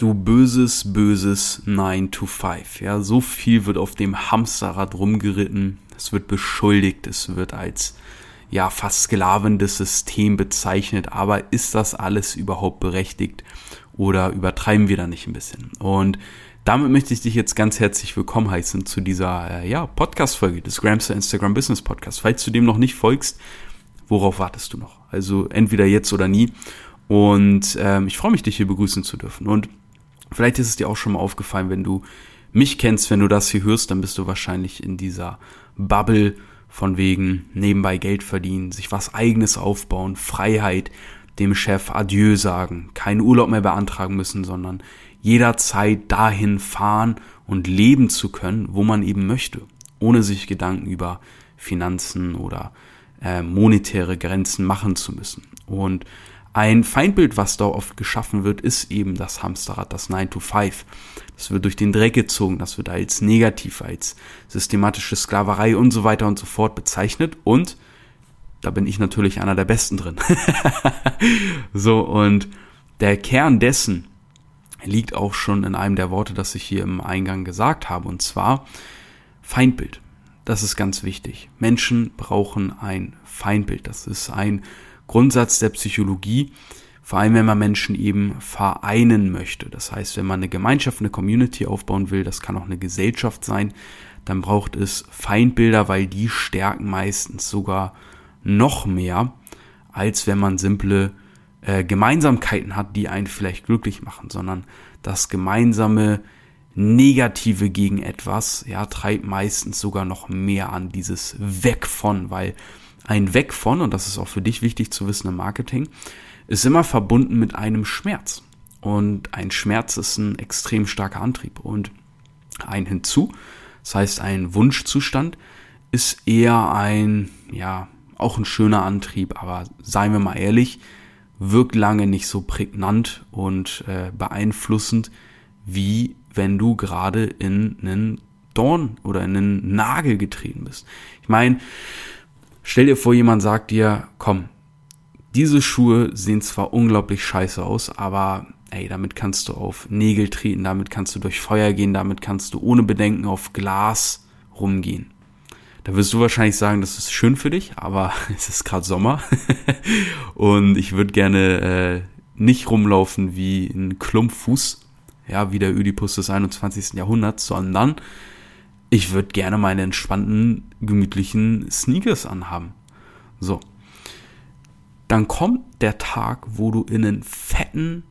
du böses, böses 9 to 5. Ja, so viel wird auf dem Hamsterrad rumgeritten. Es wird beschuldigt, es wird als ja fast sklavendes System bezeichnet. Aber ist das alles überhaupt berechtigt oder übertreiben wir da nicht ein bisschen? Und damit möchte ich dich jetzt ganz herzlich willkommen heißen zu dieser äh, ja, Podcast-Folge des Gramster Instagram Business Podcast. Falls du dem noch nicht folgst, worauf wartest du noch? Also entweder jetzt oder nie. Und ähm, ich freue mich, dich hier begrüßen zu dürfen. Und Vielleicht ist es dir auch schon mal aufgefallen, wenn du mich kennst, wenn du das hier hörst, dann bist du wahrscheinlich in dieser Bubble von wegen nebenbei Geld verdienen, sich was eigenes aufbauen, Freiheit, dem Chef Adieu sagen, keinen Urlaub mehr beantragen müssen, sondern jederzeit dahin fahren und leben zu können, wo man eben möchte, ohne sich Gedanken über Finanzen oder äh, monetäre Grenzen machen zu müssen. Und ein Feindbild, was da oft geschaffen wird, ist eben das Hamsterrad, das 9 to 5. Das wird durch den Dreck gezogen, das wird als negativ, als systematische Sklaverei und so weiter und so fort bezeichnet und da bin ich natürlich einer der Besten drin. so, und der Kern dessen liegt auch schon in einem der Worte, das ich hier im Eingang gesagt habe, und zwar Feindbild. Das ist ganz wichtig. Menschen brauchen ein Feindbild. Das ist ein Grundsatz der Psychologie, vor allem wenn man Menschen eben vereinen möchte. Das heißt, wenn man eine Gemeinschaft, eine Community aufbauen will, das kann auch eine Gesellschaft sein, dann braucht es Feindbilder, weil die stärken meistens sogar noch mehr, als wenn man simple äh, Gemeinsamkeiten hat, die einen vielleicht glücklich machen, sondern das gemeinsame Negative gegen etwas, ja, treibt meistens sogar noch mehr an dieses Weg von, weil ein Weg von, und das ist auch für dich wichtig zu wissen im Marketing, ist immer verbunden mit einem Schmerz. Und ein Schmerz ist ein extrem starker Antrieb. Und ein hinzu, das heißt ein Wunschzustand, ist eher ein, ja, auch ein schöner Antrieb, aber seien wir mal ehrlich, wirkt lange nicht so prägnant und äh, beeinflussend, wie wenn du gerade in einen Dorn oder in einen Nagel getreten bist. Ich meine, Stell dir vor, jemand sagt dir, komm, diese Schuhe sehen zwar unglaublich scheiße aus, aber ey, damit kannst du auf Nägel treten, damit kannst du durch Feuer gehen, damit kannst du ohne Bedenken auf Glas rumgehen. Da wirst du wahrscheinlich sagen, das ist schön für dich, aber es ist gerade Sommer und ich würde gerne äh, nicht rumlaufen wie ein Klumpfuß, ja, wie der Ödipus des 21. Jahrhunderts, sondern ich würde gerne meine entspannten, gemütlichen Sneakers anhaben. So. Dann kommt der Tag, wo du in einen fetten,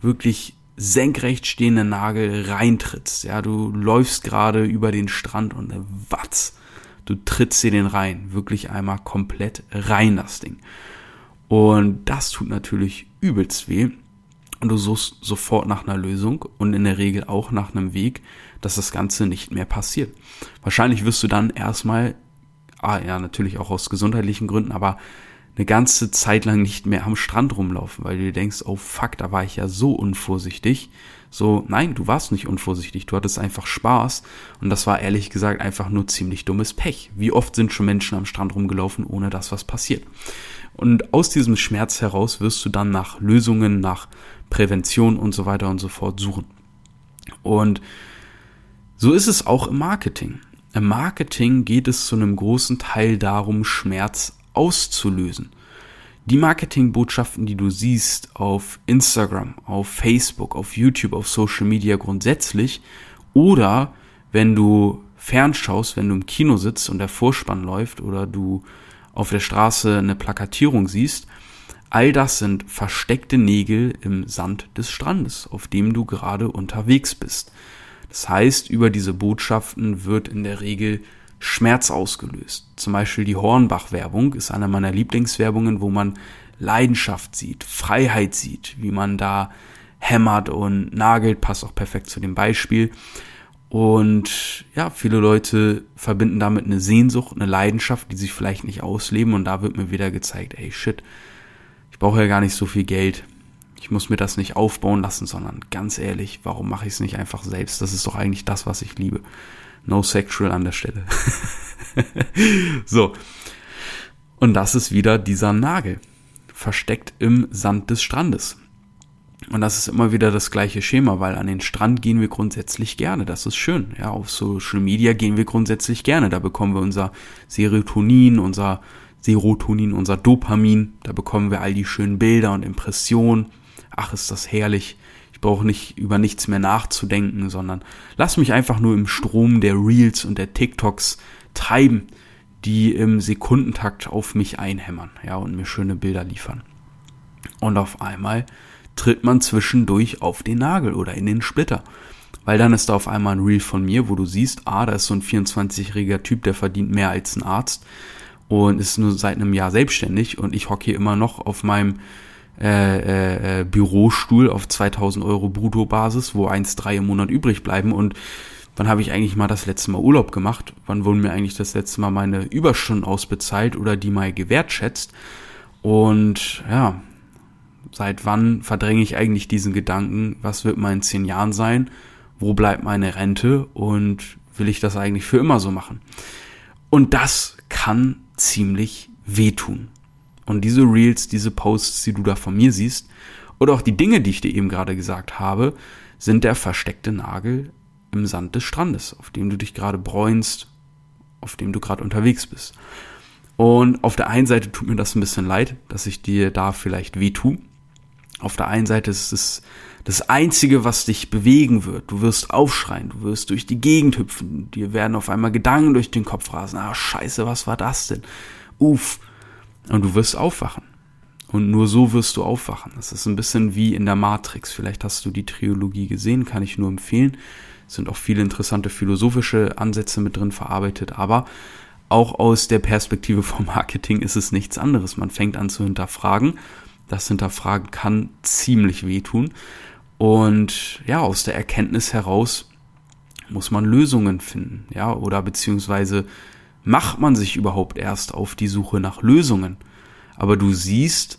wirklich senkrecht stehenden Nagel reintrittst. Ja, du läufst gerade über den Strand und watz, du trittst dir den rein. Wirklich einmal komplett rein, das Ding. Und das tut natürlich übelst weh. Du suchst sofort nach einer Lösung und in der Regel auch nach einem Weg, dass das Ganze nicht mehr passiert. Wahrscheinlich wirst du dann erstmal, ah ja, natürlich auch aus gesundheitlichen Gründen, aber eine ganze Zeit lang nicht mehr am Strand rumlaufen, weil du dir denkst, oh fuck, da war ich ja so unvorsichtig. So, nein, du warst nicht unvorsichtig, du hattest einfach Spaß und das war ehrlich gesagt einfach nur ziemlich dummes Pech. Wie oft sind schon Menschen am Strand rumgelaufen, ohne dass was passiert? Und aus diesem Schmerz heraus wirst du dann nach Lösungen, nach Prävention und so weiter und so fort suchen. Und so ist es auch im Marketing. Im Marketing geht es zu einem großen Teil darum, Schmerz auszulösen. Die Marketingbotschaften, die du siehst auf Instagram, auf Facebook, auf YouTube, auf Social Media grundsätzlich oder wenn du fernschaust, wenn du im Kino sitzt und der Vorspann läuft oder du auf der Straße eine Plakatierung siehst, all das sind versteckte Nägel im Sand des Strandes, auf dem du gerade unterwegs bist. Das heißt, über diese Botschaften wird in der Regel Schmerz ausgelöst. Zum Beispiel die Hornbach-Werbung ist eine meiner Lieblingswerbungen, wo man Leidenschaft sieht, Freiheit sieht, wie man da hämmert und nagelt, passt auch perfekt zu dem Beispiel. Und ja, viele Leute verbinden damit eine Sehnsucht, eine Leidenschaft, die sich vielleicht nicht ausleben. Und da wird mir wieder gezeigt, ey, shit, ich brauche ja gar nicht so viel Geld. Ich muss mir das nicht aufbauen lassen, sondern ganz ehrlich, warum mache ich es nicht einfach selbst? Das ist doch eigentlich das, was ich liebe. No sexual an der Stelle. so. Und das ist wieder dieser Nagel. Versteckt im Sand des Strandes. Und das ist immer wieder das gleiche Schema, weil an den Strand gehen wir grundsätzlich gerne. Das ist schön. Ja, auf Social Media gehen wir grundsätzlich gerne. Da bekommen wir unser Serotonin, unser Serotonin, unser Dopamin. Da bekommen wir all die schönen Bilder und Impressionen. Ach, ist das herrlich. Ich brauche nicht über nichts mehr nachzudenken, sondern lass mich einfach nur im Strom der Reels und der TikToks treiben, die im Sekundentakt auf mich einhämmern, ja, und mir schöne Bilder liefern. Und auf einmal tritt man zwischendurch auf den Nagel oder in den Splitter. Weil dann ist da auf einmal ein Reel von mir, wo du siehst, ah, da ist so ein 24-jähriger Typ, der verdient mehr als ein Arzt und ist nur seit einem Jahr selbstständig und ich hocke hier immer noch auf meinem äh, äh, äh Bürostuhl auf 2000 Euro Bruttobasis, wo 1,3 im Monat übrig bleiben und wann habe ich eigentlich mal das letzte Mal Urlaub gemacht? Wann wurden mir eigentlich das letzte Mal meine Überstunden ausbezahlt oder die mal gewertschätzt? Und ja, Seit wann verdränge ich eigentlich diesen Gedanken, was wird mal in zehn Jahren sein? Wo bleibt meine Rente? Und will ich das eigentlich für immer so machen? Und das kann ziemlich wehtun. Und diese Reels, diese Posts, die du da von mir siehst, oder auch die Dinge, die ich dir eben gerade gesagt habe, sind der versteckte Nagel im Sand des Strandes, auf dem du dich gerade bräunst, auf dem du gerade unterwegs bist. Und auf der einen Seite tut mir das ein bisschen leid, dass ich dir da vielleicht weh tue. Auf der einen Seite ist es das Einzige, was dich bewegen wird. Du wirst aufschreien, du wirst durch die Gegend hüpfen, dir werden auf einmal Gedanken durch den Kopf rasen. Ah, scheiße, was war das denn? Uff. Und du wirst aufwachen. Und nur so wirst du aufwachen. Das ist ein bisschen wie in der Matrix. Vielleicht hast du die Trilogie gesehen, kann ich nur empfehlen. Es sind auch viele interessante philosophische Ansätze mit drin verarbeitet, aber auch aus der Perspektive vom Marketing ist es nichts anderes. Man fängt an zu hinterfragen das Hinterfragen kann ziemlich wehtun. Und ja, aus der Erkenntnis heraus muss man Lösungen finden, ja, oder beziehungsweise macht man sich überhaupt erst auf die Suche nach Lösungen. Aber du siehst,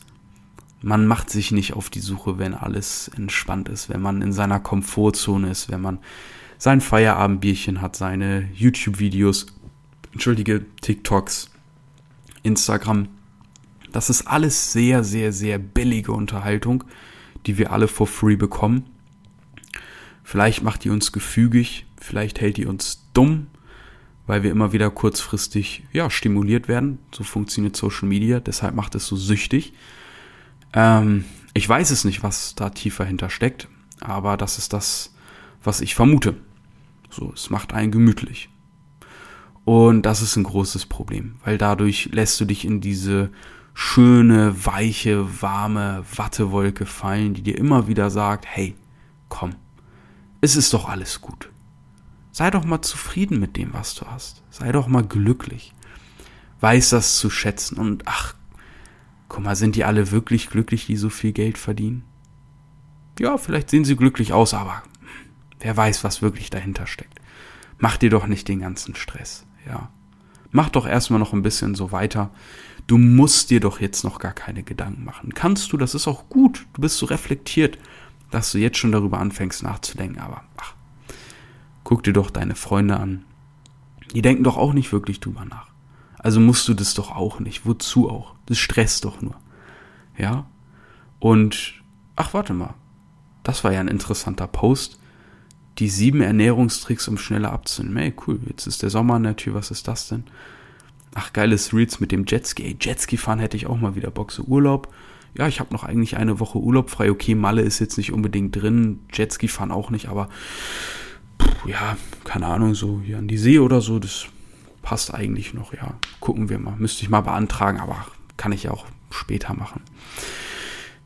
man macht sich nicht auf die Suche, wenn alles entspannt ist, wenn man in seiner Komfortzone ist, wenn man sein Feierabendbierchen hat, seine YouTube-Videos, entschuldige, TikToks, Instagram, das ist alles sehr, sehr, sehr billige Unterhaltung, die wir alle for free bekommen. Vielleicht macht die uns gefügig, vielleicht hält die uns dumm, weil wir immer wieder kurzfristig ja, stimuliert werden. So funktioniert Social Media, deshalb macht es so süchtig. Ähm, ich weiß es nicht, was da tiefer hinter steckt, aber das ist das, was ich vermute. So, es macht einen gemütlich. Und das ist ein großes Problem, weil dadurch lässt du dich in diese schöne, weiche, warme Wattewolke fallen, die dir immer wieder sagt, hey, komm, es ist doch alles gut. Sei doch mal zufrieden mit dem, was du hast. Sei doch mal glücklich. Weiß das zu schätzen und ach, guck mal, sind die alle wirklich glücklich, die so viel Geld verdienen? Ja, vielleicht sehen sie glücklich aus, aber wer weiß, was wirklich dahinter steckt. Mach dir doch nicht den ganzen Stress, ja. Mach doch erstmal noch ein bisschen so weiter Du musst dir doch jetzt noch gar keine Gedanken machen. Kannst du, das ist auch gut. Du bist so reflektiert, dass du jetzt schon darüber anfängst nachzudenken. Aber ach, guck dir doch deine Freunde an. Die denken doch auch nicht wirklich drüber nach. Also musst du das doch auch nicht. Wozu auch? Das stresst doch nur. Ja? Und, ach, warte mal. Das war ja ein interessanter Post. Die sieben Ernährungstricks, um schneller abzunehmen. Hey, cool. Jetzt ist der Sommer an der Tür. Was ist das denn? Ach, geiles Reels mit dem Jetski. Jetski fahren hätte ich auch mal wieder Bock. So Urlaub. Ja, ich habe noch eigentlich eine Woche Urlaub frei. Okay, Malle ist jetzt nicht unbedingt drin. Jetski fahren auch nicht, aber pff, ja, keine Ahnung, so hier an die See oder so, das passt eigentlich noch, ja. Gucken wir mal. Müsste ich mal beantragen, aber kann ich ja auch später machen.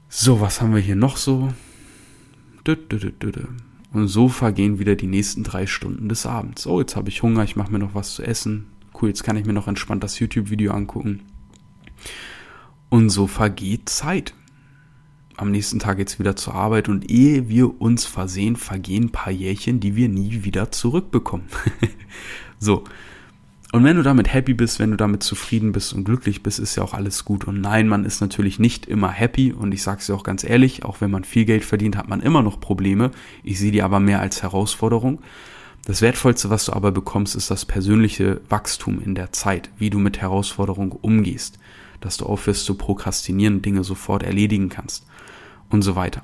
So, was haben wir hier noch so? Und so vergehen wieder die nächsten drei Stunden des Abends. Oh, jetzt habe ich Hunger, ich mache mir noch was zu essen cool, jetzt kann ich mir noch entspannt das YouTube-Video angucken. Und so vergeht Zeit. Am nächsten Tag geht's wieder zur Arbeit und ehe wir uns versehen, vergehen ein paar Jährchen, die wir nie wieder zurückbekommen. so. Und wenn du damit happy bist, wenn du damit zufrieden bist und glücklich bist, ist ja auch alles gut. Und nein, man ist natürlich nicht immer happy und ich sag's dir auch ganz ehrlich, auch wenn man viel Geld verdient, hat man immer noch Probleme. Ich sehe die aber mehr als Herausforderung. Das Wertvollste, was du aber bekommst, ist das persönliche Wachstum in der Zeit, wie du mit Herausforderungen umgehst, dass du aufhörst zu prokrastinieren, Dinge sofort erledigen kannst und so weiter.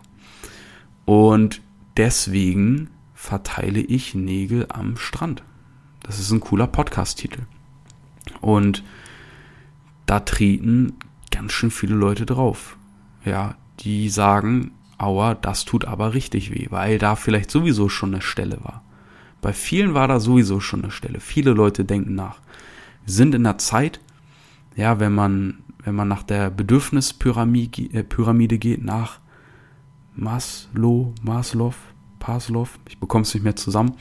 Und deswegen verteile ich Nägel am Strand. Das ist ein cooler Podcast-Titel. Und da treten ganz schön viele Leute drauf. Ja, die sagen, aua, das tut aber richtig weh, weil da vielleicht sowieso schon eine Stelle war. Bei vielen war da sowieso schon eine Stelle. Viele Leute denken nach. Wir sind in der Zeit, ja, wenn man, wenn man nach der Bedürfnispyramide äh, Pyramide geht, nach Maslow, Maslow, Paslow, ich bekomme es nicht mehr zusammen,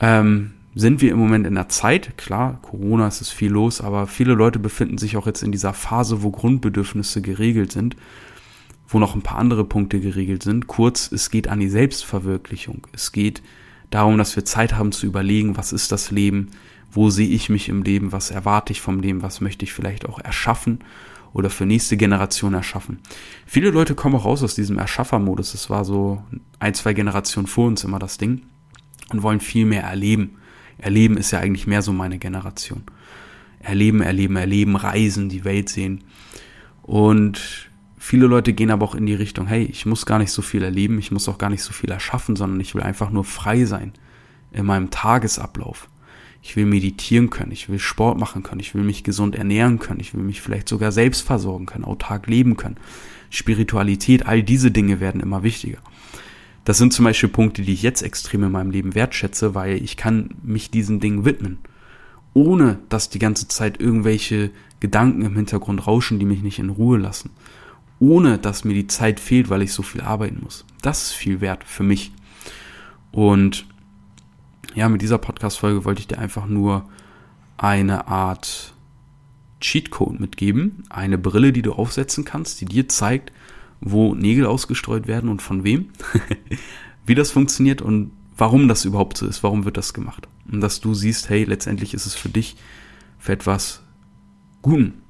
ähm, sind wir im Moment in der Zeit, klar, Corona ist es viel los, aber viele Leute befinden sich auch jetzt in dieser Phase, wo Grundbedürfnisse geregelt sind, wo noch ein paar andere Punkte geregelt sind. Kurz, es geht an die Selbstverwirklichung. Es geht darum, dass wir Zeit haben zu überlegen, was ist das Leben, wo sehe ich mich im Leben, was erwarte ich vom Leben, was möchte ich vielleicht auch erschaffen oder für nächste Generation erschaffen. Viele Leute kommen auch raus aus diesem Erschaffermodus. Das war so ein, zwei Generationen vor uns immer das Ding und wollen viel mehr erleben. Erleben ist ja eigentlich mehr so meine Generation. Erleben, erleben, erleben, reisen, die Welt sehen. Und viele Leute gehen aber auch in die Richtung, hey, ich muss gar nicht so viel erleben, ich muss auch gar nicht so viel erschaffen, sondern ich will einfach nur frei sein in meinem Tagesablauf. Ich will meditieren können, ich will Sport machen können, ich will mich gesund ernähren können, ich will mich vielleicht sogar selbst versorgen können, autark leben können. Spiritualität, all diese Dinge werden immer wichtiger. Das sind zum Beispiel Punkte, die ich jetzt extrem in meinem Leben wertschätze, weil ich kann mich diesen Dingen widmen, ohne dass die ganze Zeit irgendwelche Gedanken im Hintergrund rauschen, die mich nicht in Ruhe lassen, ohne dass mir die Zeit fehlt, weil ich so viel arbeiten muss. Das ist viel wert für mich. Und ja, mit dieser Podcast-Folge wollte ich dir einfach nur eine Art Cheatcode mitgeben, eine Brille, die du aufsetzen kannst, die dir zeigt, wo Nägel ausgestreut werden und von wem, wie das funktioniert und warum das überhaupt so ist, warum wird das gemacht. Und dass du siehst, hey, letztendlich ist es für dich für etwas Guten.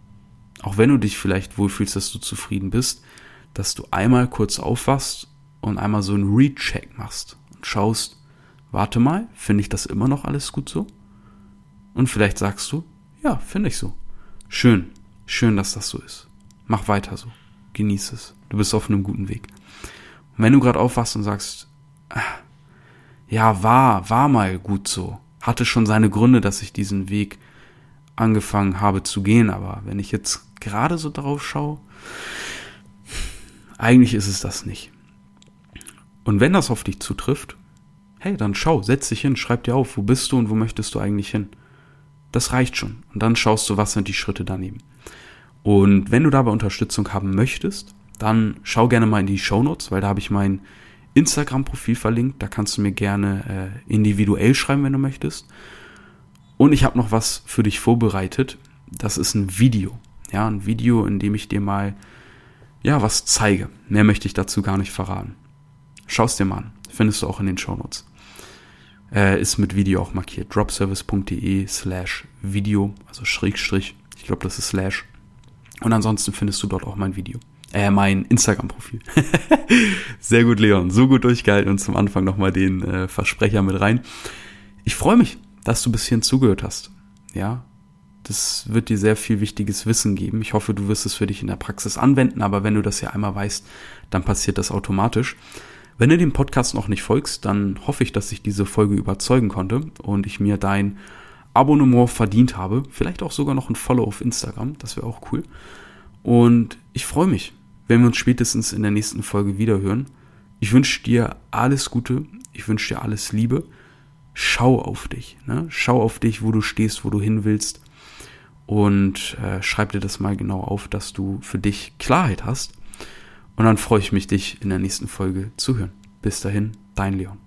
Auch wenn du dich vielleicht wohlfühlst, dass du zufrieden bist, dass du einmal kurz aufwachst und einmal so einen Recheck machst und schaust, warte mal, finde ich das immer noch alles gut so? Und vielleicht sagst du, ja, finde ich so. Schön, schön, dass das so ist. Mach weiter so. Genieß es. Du bist auf einem guten Weg. Und wenn du gerade aufwachst und sagst, ah, ja, war, war mal gut so, hatte schon seine Gründe, dass ich diesen Weg angefangen habe zu gehen, aber wenn ich jetzt gerade so drauf schaue, eigentlich ist es das nicht. Und wenn das auf dich zutrifft, hey, dann schau, setz dich hin, schreib dir auf, wo bist du und wo möchtest du eigentlich hin. Das reicht schon. Und dann schaust du, was sind die Schritte daneben. Und wenn du dabei Unterstützung haben möchtest, dann schau gerne mal in die Show Notes, weil da habe ich mein Instagram-Profil verlinkt. Da kannst du mir gerne äh, individuell schreiben, wenn du möchtest. Und ich habe noch was für dich vorbereitet. Das ist ein Video. Ja, ein Video, in dem ich dir mal ja was zeige. Mehr möchte ich dazu gar nicht verraten. Schau es dir mal an. Findest du auch in den Show Notes. Äh, ist mit Video auch markiert. dropservice.de slash Video, also Schrägstrich. Ich glaube, das ist slash. Und ansonsten findest du dort auch mein Video. Äh, mein Instagram-Profil. Sehr gut, Leon. So gut durchgehalten und zum Anfang nochmal den äh, Versprecher mit rein. Ich freue mich, dass du bis hierhin zugehört hast. Ja, das wird dir sehr viel wichtiges Wissen geben. Ich hoffe, du wirst es für dich in der Praxis anwenden, aber wenn du das ja einmal weißt, dann passiert das automatisch. Wenn du dem Podcast noch nicht folgst, dann hoffe ich, dass ich diese Folge überzeugen konnte und ich mir dein Abonnement verdient habe. Vielleicht auch sogar noch ein Follow auf Instagram. Das wäre auch cool. Und ich freue mich, wenn wir uns spätestens in der nächsten Folge wiederhören. Ich wünsche dir alles Gute. Ich wünsche dir alles Liebe. Schau auf dich. Ne? Schau auf dich, wo du stehst, wo du hin willst. Und äh, schreib dir das mal genau auf, dass du für dich Klarheit hast. Und dann freue ich mich, dich in der nächsten Folge zu hören. Bis dahin, dein Leon.